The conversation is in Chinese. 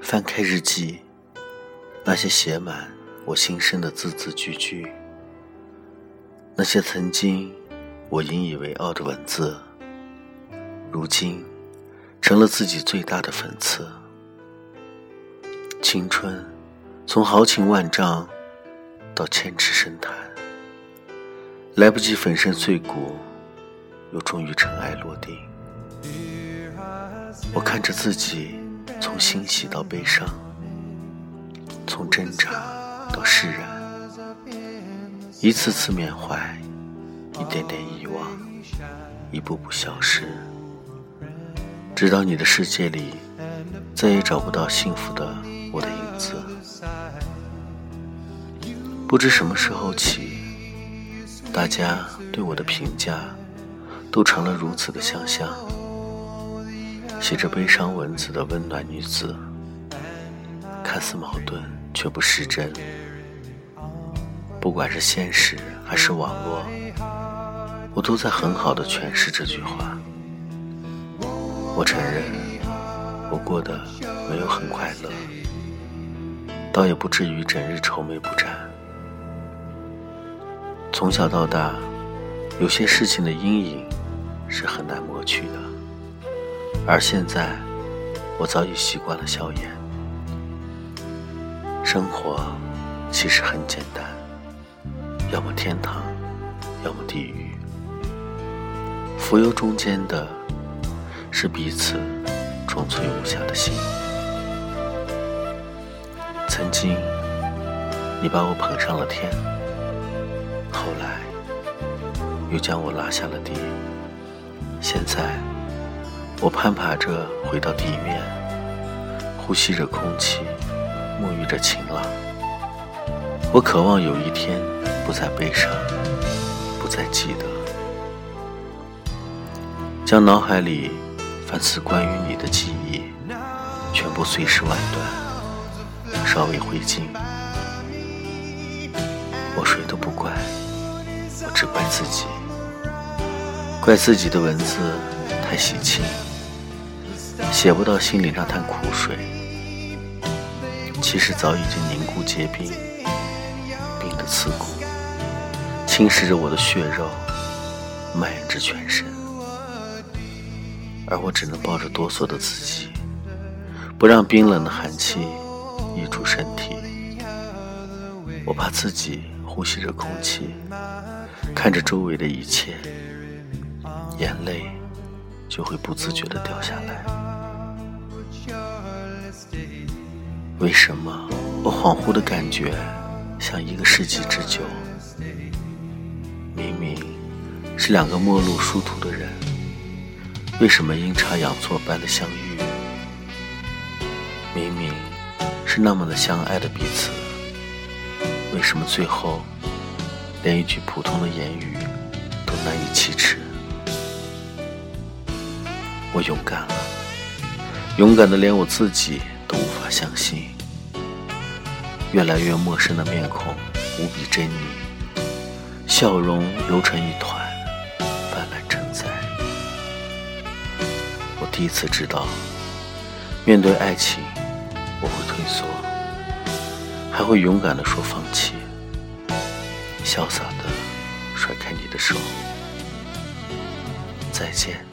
翻开日记，那些写满我心声的字字句句，那些曾经我引以为傲的文字，如今成了自己最大的讽刺。青春从豪情万丈到千尺深潭，来不及粉身碎骨，又终于尘埃落定。我看着自己。从欣喜到悲伤，从挣扎到释然，一次次缅怀，一点点遗忘，一步步消失，直到你的世界里再也找不到幸福的我的影子。不知什么时候起，大家对我的评价都成了如此的相像。写着悲伤文字的温暖女子，看似矛盾却不失真。不管是现实还是网络，我都在很好的诠释这句话。我承认，我过得没有很快乐，倒也不至于整日愁眉不展。从小到大，有些事情的阴影是很难抹去的。而现在，我早已习惯了笑颜。生活其实很简单，要么天堂，要么地狱。浮游中间的，是彼此纯粹无瑕的心。曾经，你把我捧上了天，后来又将我拉下了地。现在。我攀爬着回到地面，呼吸着空气，沐浴着晴朗。我渴望有一天不再悲伤，不再记得，将脑海里凡是关于你的记忆全部碎尸万段，烧为灰烬。我谁都不怪，我只怪自己，怪自己的文字太喜庆。写不到心里那滩苦水，其实早已经凝固结冰，冰的刺骨，侵蚀着我的血肉，蔓延至全身，而我只能抱着哆嗦的自己，不让冰冷的寒气溢出身体。我怕自己呼吸着空气，看着周围的一切，眼泪就会不自觉地掉下来。为什么我恍惚的感觉像一个世纪之久？明明是两个陌路殊途的人，为什么阴差阳错般的相遇？明明是那么的相爱的彼此，为什么最后连一句普通的言语都难以启齿？我勇敢了，勇敢的连我自己。都无法相信，越来越陌生的面孔无比狰狞，笑容揉成一团，泛滥成灾。我第一次知道，面对爱情，我会退缩，还会勇敢的说放弃，潇洒的甩开你的手，再见。